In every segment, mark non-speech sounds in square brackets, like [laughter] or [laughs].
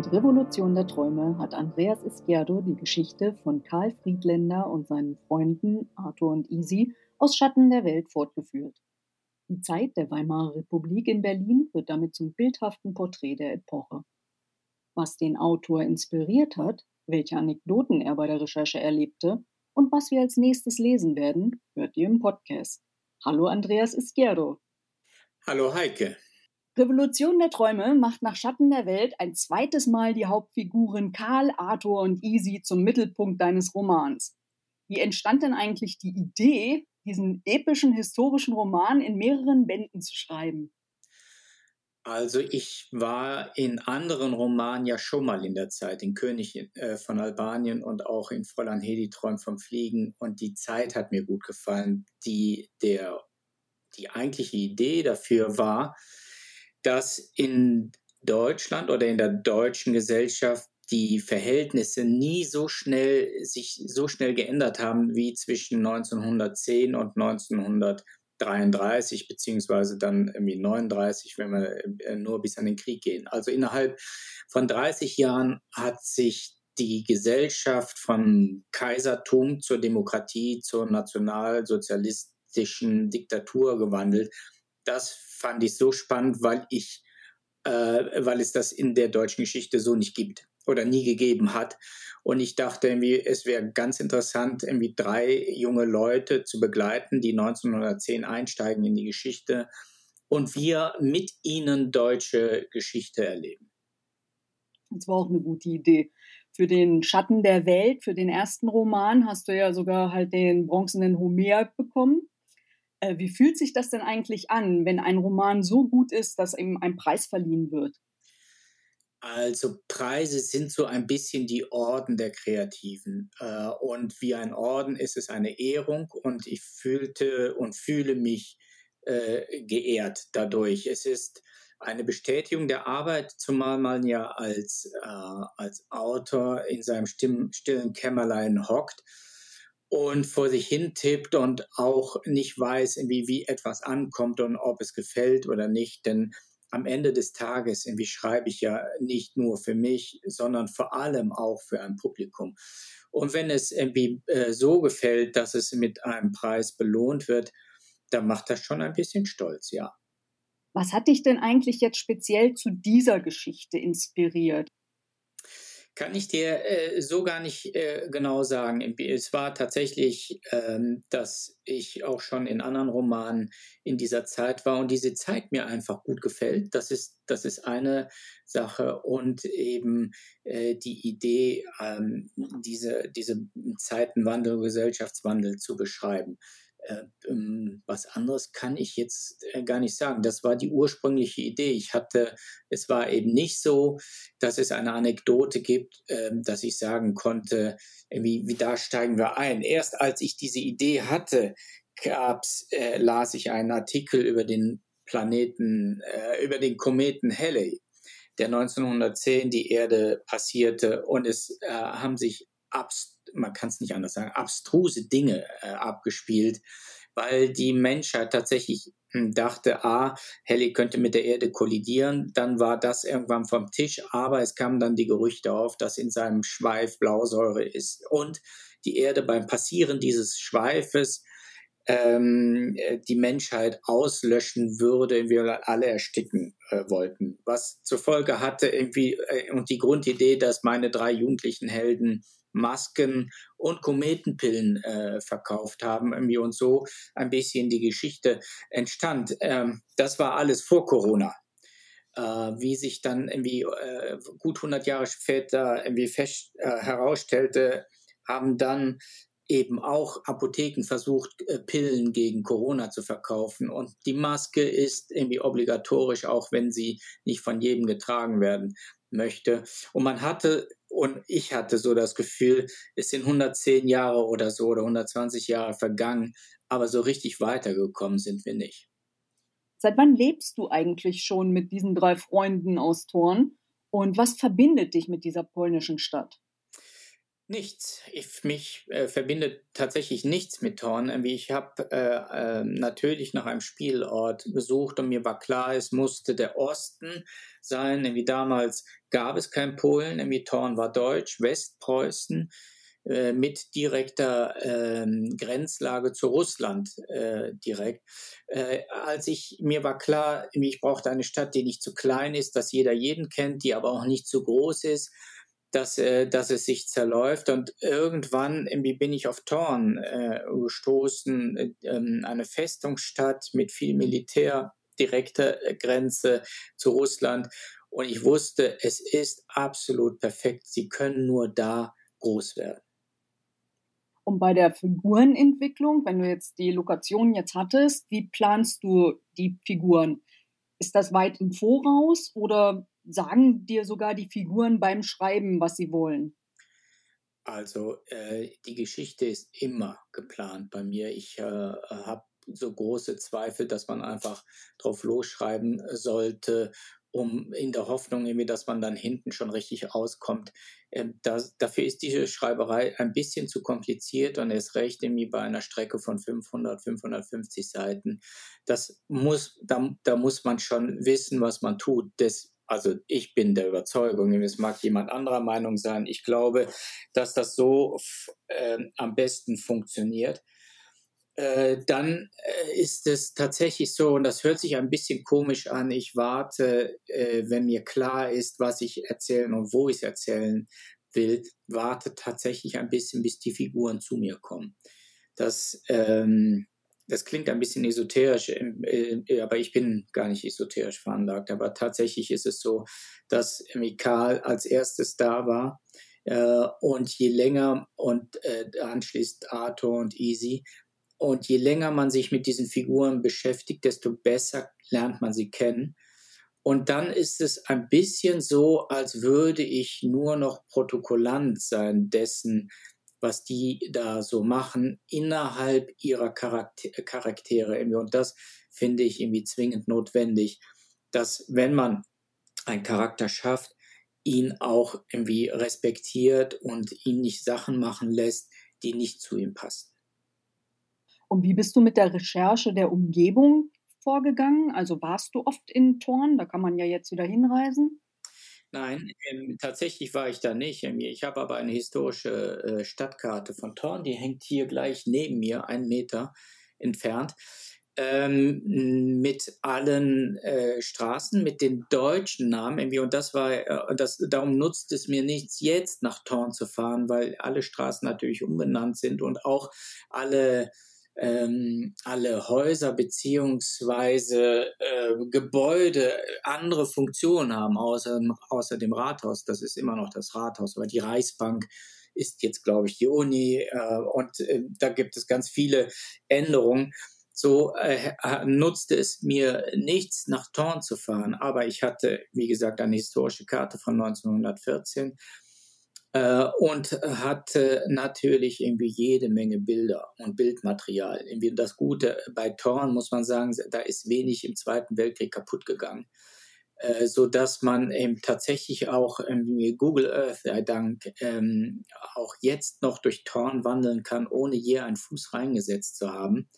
Mit Revolution der Träume hat Andreas Izquierdo die Geschichte von Karl Friedländer und seinen Freunden Arthur und Easy aus Schatten der Welt fortgeführt. Die Zeit der Weimarer Republik in Berlin wird damit zum bildhaften Porträt der Epoche. Was den Autor inspiriert hat, welche Anekdoten er bei der Recherche erlebte und was wir als nächstes lesen werden, hört ihr im Podcast. Hallo Andreas Izquierdo. Hallo Heike. Revolution der Träume macht nach Schatten der Welt ein zweites Mal die Hauptfiguren Karl, Arthur und Easy zum Mittelpunkt deines Romans. Wie entstand denn eigentlich die Idee, diesen epischen historischen Roman in mehreren Bänden zu schreiben? Also ich war in anderen Romanen ja schon mal in der Zeit, in König äh, von Albanien und auch in Fräulein Hedi träumt vom Fliegen und die Zeit hat mir gut gefallen. Die, der, die eigentliche Idee dafür war, dass in Deutschland oder in der deutschen Gesellschaft die Verhältnisse nie so schnell sich so schnell geändert haben wie zwischen 1910 und 1933 beziehungsweise dann irgendwie 39, wenn wir äh, nur bis an den Krieg gehen. Also innerhalb von 30 Jahren hat sich die Gesellschaft vom Kaisertum zur Demokratie, zur nationalsozialistischen Diktatur gewandelt. Das fand ich so spannend, weil ich, äh, weil es das in der deutschen Geschichte so nicht gibt oder nie gegeben hat. Und ich dachte irgendwie, es wäre ganz interessant, irgendwie drei junge Leute zu begleiten, die 1910 einsteigen in die Geschichte und wir mit ihnen deutsche Geschichte erleben. Das war auch eine gute Idee. Für den Schatten der Welt, für den ersten Roman, hast du ja sogar halt den bronzenen Homer bekommen. Äh, wie fühlt sich das denn eigentlich an, wenn ein Roman so gut ist, dass ihm ein Preis verliehen wird? Also Preise sind so ein bisschen die Orden der Kreativen. Äh, und wie ein Orden ist es eine Ehrung und ich fühlte und fühle mich äh, geehrt dadurch. Es ist eine Bestätigung der Arbeit, zumal man ja als, als Autor in seinem stillen Kämmerlein hockt und vor sich hin tippt und auch nicht weiß, wie, wie etwas ankommt und ob es gefällt oder nicht. Denn am Ende des Tages irgendwie schreibe ich ja nicht nur für mich, sondern vor allem auch für ein Publikum. Und wenn es irgendwie äh, so gefällt, dass es mit einem Preis belohnt wird, dann macht das schon ein bisschen stolz, ja. Was hat dich denn eigentlich jetzt speziell zu dieser Geschichte inspiriert? Kann ich dir äh, so gar nicht äh, genau sagen. Es war tatsächlich, ähm, dass ich auch schon in anderen Romanen in dieser Zeit war und diese Zeit mir einfach gut gefällt. Das ist, das ist eine Sache und eben äh, die Idee, ähm, diese, diese Zeitenwandel, Gesellschaftswandel zu beschreiben. Äh, ähm, was anderes kann ich jetzt äh, gar nicht sagen. Das war die ursprüngliche Idee. Ich hatte, es war eben nicht so, dass es eine Anekdote gibt, ähm, dass ich sagen konnte, wie, wie da steigen wir ein. Erst als ich diese Idee hatte, gab's, äh, las ich einen Artikel über den Planeten, äh, über den Kometen Halley, der 1910 die Erde passierte und es äh, haben sich abs man kann es nicht anders sagen, abstruse Dinge äh, abgespielt, weil die Menschheit tatsächlich hm, dachte, ah, Halley könnte mit der Erde kollidieren, dann war das irgendwann vom Tisch, aber es kamen dann die Gerüchte auf, dass in seinem Schweif Blausäure ist und die Erde beim Passieren dieses Schweifes ähm, die Menschheit auslöschen würde, wir alle ersticken äh, wollten. Was zur Folge hatte irgendwie äh, und die Grundidee, dass meine drei jugendlichen Helden Masken und Kometenpillen äh, verkauft haben irgendwie und so ein bisschen die Geschichte entstand. Ähm, das war alles vor Corona. Äh, wie sich dann irgendwie äh, gut 100 Jahre später irgendwie fest äh, herausstellte, haben dann eben auch Apotheken versucht, äh, Pillen gegen Corona zu verkaufen. Und die Maske ist irgendwie obligatorisch, auch wenn sie nicht von jedem getragen werden möchte. Und man hatte, und ich hatte so das Gefühl, es sind 110 Jahre oder so oder 120 Jahre vergangen, aber so richtig weitergekommen sind wir nicht. Seit wann lebst du eigentlich schon mit diesen drei Freunden aus Thorn? Und was verbindet dich mit dieser polnischen Stadt? Nichts. Ich, mich äh, verbindet tatsächlich nichts mit Thorn. Ich habe äh, äh, natürlich nach einem Spielort gesucht und mir war klar, es musste der Osten sein. Wie damals gab es kein Polen, nämlich Thorn war Deutsch, Westpreußen äh, mit direkter ähm, Grenzlage zu Russland äh, direkt. Äh, als ich mir war klar, ich brauchte eine Stadt, die nicht zu klein ist, dass jeder jeden kennt, die aber auch nicht zu groß ist dass, äh, dass es sich zerläuft. Und irgendwann irgendwie bin ich auf Thorn äh, gestoßen, äh, ähm, eine Festungsstadt mit viel Militär, direkter Grenze zu Russland. Und ich wusste, es ist absolut perfekt. Sie können nur da groß werden. Und bei der Figurenentwicklung, wenn du jetzt die Lokation jetzt hattest, wie planst du die Figuren? Ist das weit im Voraus oder sagen dir sogar die Figuren beim Schreiben, was sie wollen? Also äh, die Geschichte ist immer geplant bei mir. Ich äh, habe so große Zweifel, dass man einfach drauf losschreiben sollte, um in der Hoffnung, irgendwie, dass man dann hinten schon richtig auskommt. Ähm, das, dafür ist diese Schreiberei ein bisschen zu kompliziert und ist recht irgendwie bei einer Strecke von 500, 550 Seiten. Das muss, da, da muss man schon wissen, was man tut. Das, also ich bin der Überzeugung, es mag jemand anderer Meinung sein, ich glaube, dass das so äh, am besten funktioniert. Äh, dann äh, ist es tatsächlich so, und das hört sich ein bisschen komisch an, ich warte, äh, wenn mir klar ist, was ich erzählen und wo ich es erzählen will, warte tatsächlich ein bisschen, bis die Figuren zu mir kommen. Das ähm, das klingt ein bisschen esoterisch, äh, aber ich bin gar nicht esoterisch veranlagt. Aber tatsächlich ist es so, dass Mikal als erstes da war. Äh, und je länger und äh, anschließend Arthur und Easy. Und je länger man sich mit diesen Figuren beschäftigt, desto besser lernt man sie kennen. Und dann ist es ein bisschen so, als würde ich nur noch Protokollant sein dessen, was die da so machen innerhalb ihrer Charakter Charaktere. Und das finde ich irgendwie zwingend notwendig, dass wenn man einen Charakter schafft, ihn auch irgendwie respektiert und ihn nicht Sachen machen lässt, die nicht zu ihm passen. Und wie bist du mit der Recherche der Umgebung vorgegangen? Also warst du oft in Thorn? Da kann man ja jetzt wieder hinreisen. Nein, ähm, tatsächlich war ich da nicht. Ähm, ich habe aber eine historische äh, Stadtkarte von Thorn, die hängt hier gleich neben mir, einen Meter entfernt, ähm, mit allen äh, Straßen, mit den deutschen Namen. Irgendwie. Und das war, äh, das, darum nutzt es mir nichts, jetzt nach Thorn zu fahren, weil alle Straßen natürlich umbenannt sind und auch alle ähm, alle Häuser beziehungsweise äh, Gebäude andere Funktionen haben, außer, außer dem Rathaus. Das ist immer noch das Rathaus, aber die Reichsbank ist jetzt, glaube ich, die Uni äh, und äh, da gibt es ganz viele Änderungen. So äh, nutzte es mir nichts, nach Thorn zu fahren, aber ich hatte, wie gesagt, eine historische Karte von 1914 äh, und hatte natürlich irgendwie jede Menge Bilder und Bildmaterial. Irgendwie das Gute bei Thorn muss man sagen, da ist wenig im Zweiten Weltkrieg kaputt gegangen. Äh, so dass man eben tatsächlich auch irgendwie Google Earth sei Dank ähm, auch jetzt noch durch Thorn wandeln kann, ohne je einen Fuß reingesetzt zu haben.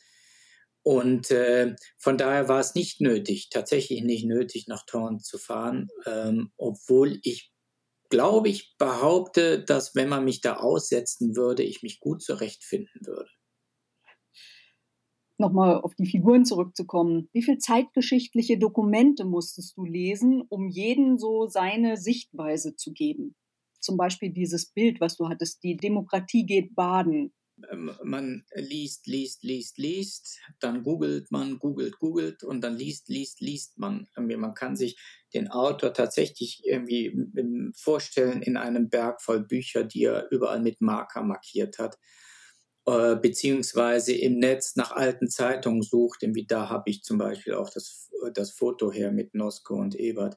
Und äh, von daher war es nicht nötig, tatsächlich nicht nötig, nach Thorn zu fahren, ähm, obwohl ich glaube ich, behaupte, dass wenn man mich da aussetzen würde, ich mich gut zurechtfinden würde. Nochmal auf die Figuren zurückzukommen. Wie viele zeitgeschichtliche Dokumente musstest du lesen, um jeden so seine Sichtweise zu geben? Zum Beispiel dieses Bild, was du hattest, die Demokratie geht baden. Ähm, man liest, liest, liest, liest, dann googelt man, googelt, googelt und dann liest, liest, liest man. Man kann sich den Autor tatsächlich irgendwie vorstellen in einem Berg voll Bücher, die er überall mit Marker markiert hat, äh, beziehungsweise im Netz nach alten Zeitungen sucht. Irgendwie da habe ich zum Beispiel auch das, das Foto her mit Nosko und Ebert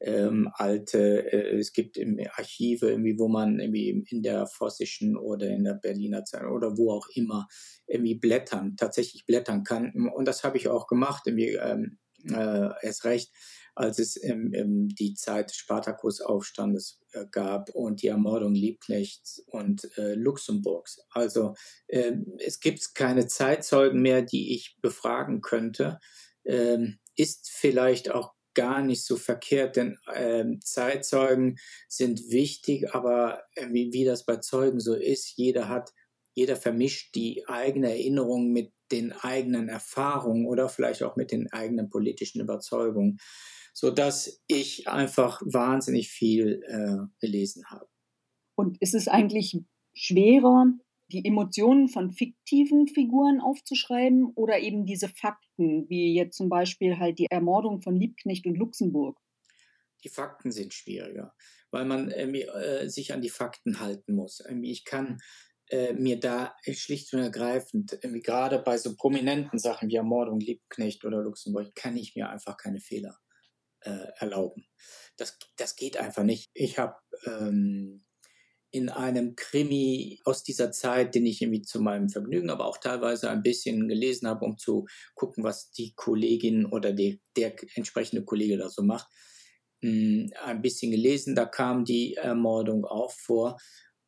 ähm, alte, äh, es gibt Archive irgendwie, wo man irgendwie in der Vossischen oder in der Berliner Zeitung oder wo auch immer irgendwie blättern, tatsächlich blättern kann. Und das habe ich auch gemacht. Irgendwie, ähm, äh, erst recht, als es im, die Zeit des Spartakusaufstandes äh, gab und die Ermordung Liebknechts und äh, Luxemburgs. Also äh, es gibt keine Zeitzeugen mehr, die ich befragen könnte. Ähm, ist vielleicht auch gar nicht so verkehrt, denn ähm, Zeitzeugen sind wichtig, aber äh, wie, wie das bei Zeugen so ist, jeder hat, jeder vermischt die eigene Erinnerung mit den eigenen Erfahrungen oder vielleicht auch mit den eigenen politischen Überzeugungen, so dass ich einfach wahnsinnig viel äh, gelesen habe. Und ist es eigentlich schwerer, die Emotionen von fiktiven Figuren aufzuschreiben oder eben diese Fakten, wie jetzt zum Beispiel halt die Ermordung von Liebknecht und Luxemburg? Die Fakten sind schwieriger, weil man äh, sich an die Fakten halten muss. Ich kann äh, mir da schlicht und ergreifend, gerade bei so prominenten Sachen wie Ermordung Liebknecht oder Luxemburg, kann ich mir einfach keine Fehler äh, erlauben. Das, das geht einfach nicht. Ich habe ähm, in einem Krimi aus dieser Zeit, den ich irgendwie zu meinem Vergnügen, aber auch teilweise ein bisschen gelesen habe, um zu gucken, was die Kollegin oder die, der entsprechende Kollege da so macht, hm, ein bisschen gelesen. Da kam die Ermordung auch vor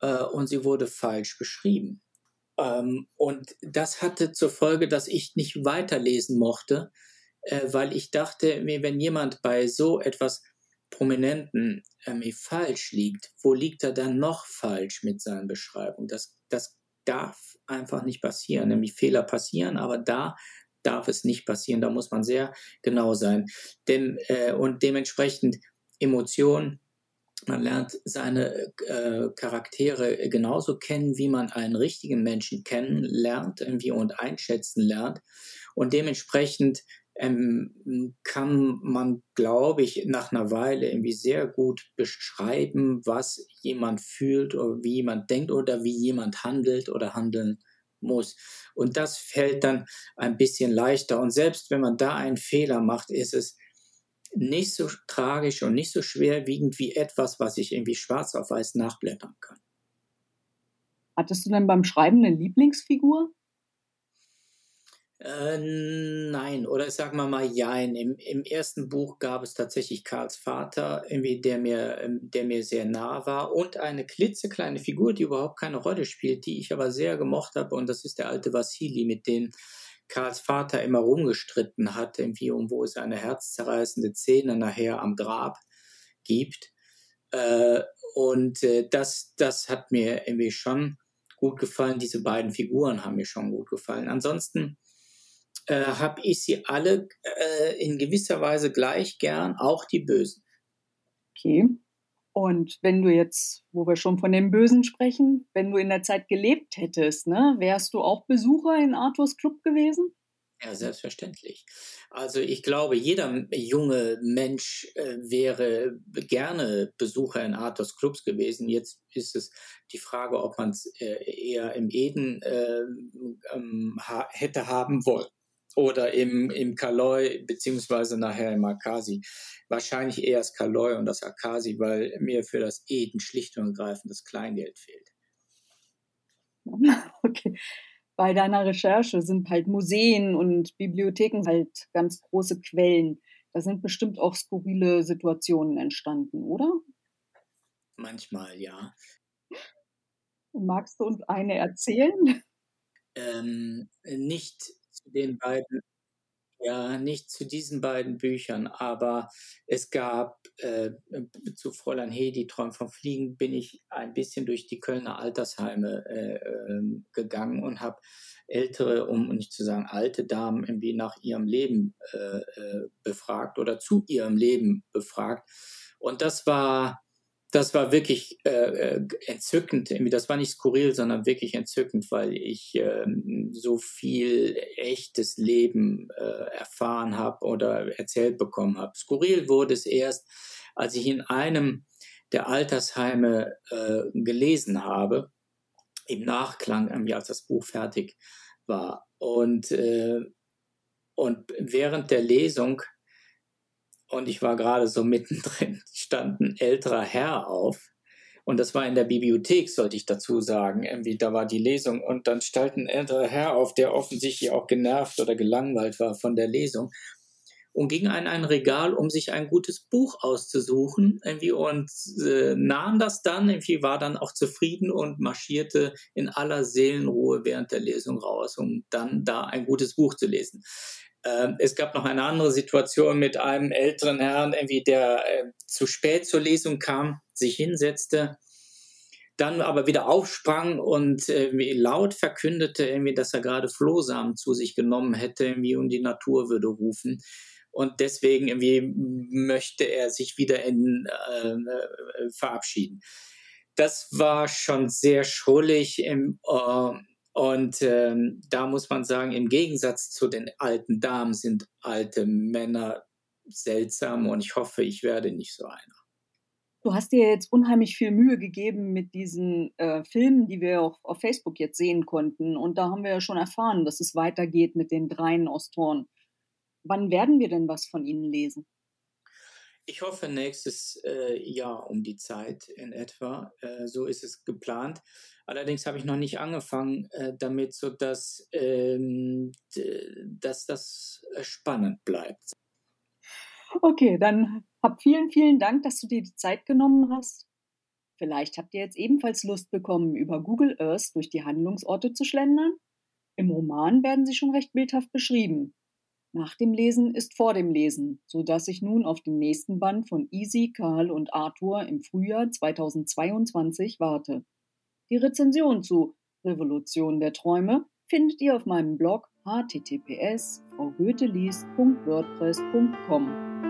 äh, und sie wurde falsch beschrieben. Ähm, und das hatte zur Folge, dass ich nicht weiterlesen mochte, äh, weil ich dachte, wenn jemand bei so etwas Prominenten ähm, falsch liegt, wo liegt er dann noch falsch mit seinen Beschreibungen? Das, das darf einfach nicht passieren. Nämlich Fehler passieren, aber da darf es nicht passieren. Da muss man sehr genau sein. Denn, äh, und dementsprechend Emotionen, man lernt seine äh, Charaktere genauso kennen, wie man einen richtigen Menschen kennenlernt irgendwie und einschätzen lernt. Und dementsprechend ähm, kann man, glaube ich, nach einer Weile irgendwie sehr gut beschreiben, was jemand fühlt oder wie jemand denkt oder wie jemand handelt oder handeln muss. Und das fällt dann ein bisschen leichter. Und selbst wenn man da einen Fehler macht, ist es nicht so tragisch und nicht so schwerwiegend wie etwas, was ich irgendwie schwarz auf weiß nachblättern kann. Hattest du denn beim Schreiben eine Lieblingsfigur? Äh, nein, oder sagen wir mal jein. Im, Im ersten Buch gab es tatsächlich Karls Vater, irgendwie, der, mir, ähm, der mir sehr nah war und eine klitzekleine Figur, die überhaupt keine Rolle spielt, die ich aber sehr gemocht habe und das ist der alte Vassili, mit dem Karls Vater immer rumgestritten hat, irgendwie, um wo es eine herzzerreißende Szene nachher am Grab gibt. Äh, und äh, das, das hat mir irgendwie schon gut gefallen. Diese beiden Figuren haben mir schon gut gefallen. Ansonsten äh, habe ich sie alle äh, in gewisser Weise gleich gern, auch die Bösen. Okay. Und wenn du jetzt, wo wir schon von den Bösen sprechen, wenn du in der Zeit gelebt hättest, ne, wärst du auch Besucher in Arthurs Club gewesen? Ja, selbstverständlich. Also ich glaube, jeder junge Mensch äh, wäre gerne Besucher in Arthurs Clubs gewesen. Jetzt ist es die Frage, ob man es äh, eher im Eden äh, ähm, ha hätte haben wollen oder im, im Kaloi beziehungsweise nachher im Akasi. Wahrscheinlich eher das Kaloi und das Akasi, weil mir für das Eden schlicht und ergreifend das Kleingeld fehlt. [laughs] Okay. Bei deiner Recherche sind halt Museen und Bibliotheken halt ganz große Quellen. Da sind bestimmt auch skurrile Situationen entstanden, oder? Manchmal, ja. Magst du uns eine erzählen? Ähm, nicht den beiden, ja, nicht zu diesen beiden Büchern, aber es gab äh, zu Fräulein Hedi, Träum vom Fliegen, bin ich ein bisschen durch die Kölner Altersheime äh, äh, gegangen und habe ältere, um nicht zu sagen alte Damen irgendwie nach ihrem Leben äh, äh, befragt oder zu ihrem Leben befragt. Und das war das war wirklich äh, äh entzückend. Das war nicht skurril, sondern wirklich entzückend, weil ich äh, so viel echtes Leben äh, erfahren habe oder erzählt bekommen habe. Skurril wurde es erst, als ich in einem der Altersheime äh, gelesen habe, im Nachklang, als das Buch fertig war. Und, äh, und während der Lesung und ich war gerade so mittendrin, [laughs] stand ein älterer Herr auf. Und das war in der Bibliothek, sollte ich dazu sagen. Irgendwie, da war die Lesung und dann stand ein älterer Herr auf, der offensichtlich auch genervt oder gelangweilt war von der Lesung. und ging an ein Regal, um sich ein gutes Buch auszusuchen irgendwie und äh, nahm das dann, irgendwie war dann auch zufrieden und marschierte in aller Seelenruhe während der Lesung raus, um dann da ein gutes Buch zu lesen. Ähm, es gab noch eine andere Situation mit einem älteren Herrn, irgendwie, der äh, zu spät zur Lesung kam, sich hinsetzte, dann aber wieder aufsprang und laut verkündete, irgendwie, dass er gerade Flohsamen zu sich genommen hätte, irgendwie, und die Natur würde rufen. Und deswegen irgendwie möchte er sich wieder in, äh, äh verabschieden. Das war schon sehr schrullig. Im, äh, und ähm, da muss man sagen, im Gegensatz zu den alten Damen sind alte Männer seltsam und ich hoffe, ich werde nicht so einer. Du hast dir jetzt unheimlich viel Mühe gegeben mit diesen äh, Filmen, die wir auch auf Facebook jetzt sehen konnten. Und da haben wir ja schon erfahren, dass es weitergeht mit den dreien Ostoren. Wann werden wir denn was von ihnen lesen? Ich hoffe nächstes äh, Jahr um die Zeit in etwa. Äh, so ist es geplant. Allerdings habe ich noch nicht angefangen äh, damit, sodass ähm, dass das spannend bleibt. Okay, dann hab vielen, vielen Dank, dass du dir die Zeit genommen hast. Vielleicht habt ihr jetzt ebenfalls Lust bekommen, über Google Earth durch die Handlungsorte zu schlendern. Im Roman werden sie schon recht bildhaft beschrieben. Nach dem Lesen ist vor dem Lesen, so dass ich nun auf den nächsten Band von Easy, Karl und Arthur im Frühjahr 2022 warte. Die Rezension zu Revolution der Träume findet ihr auf meinem Blog https fraugoetheliest.wordpress.com.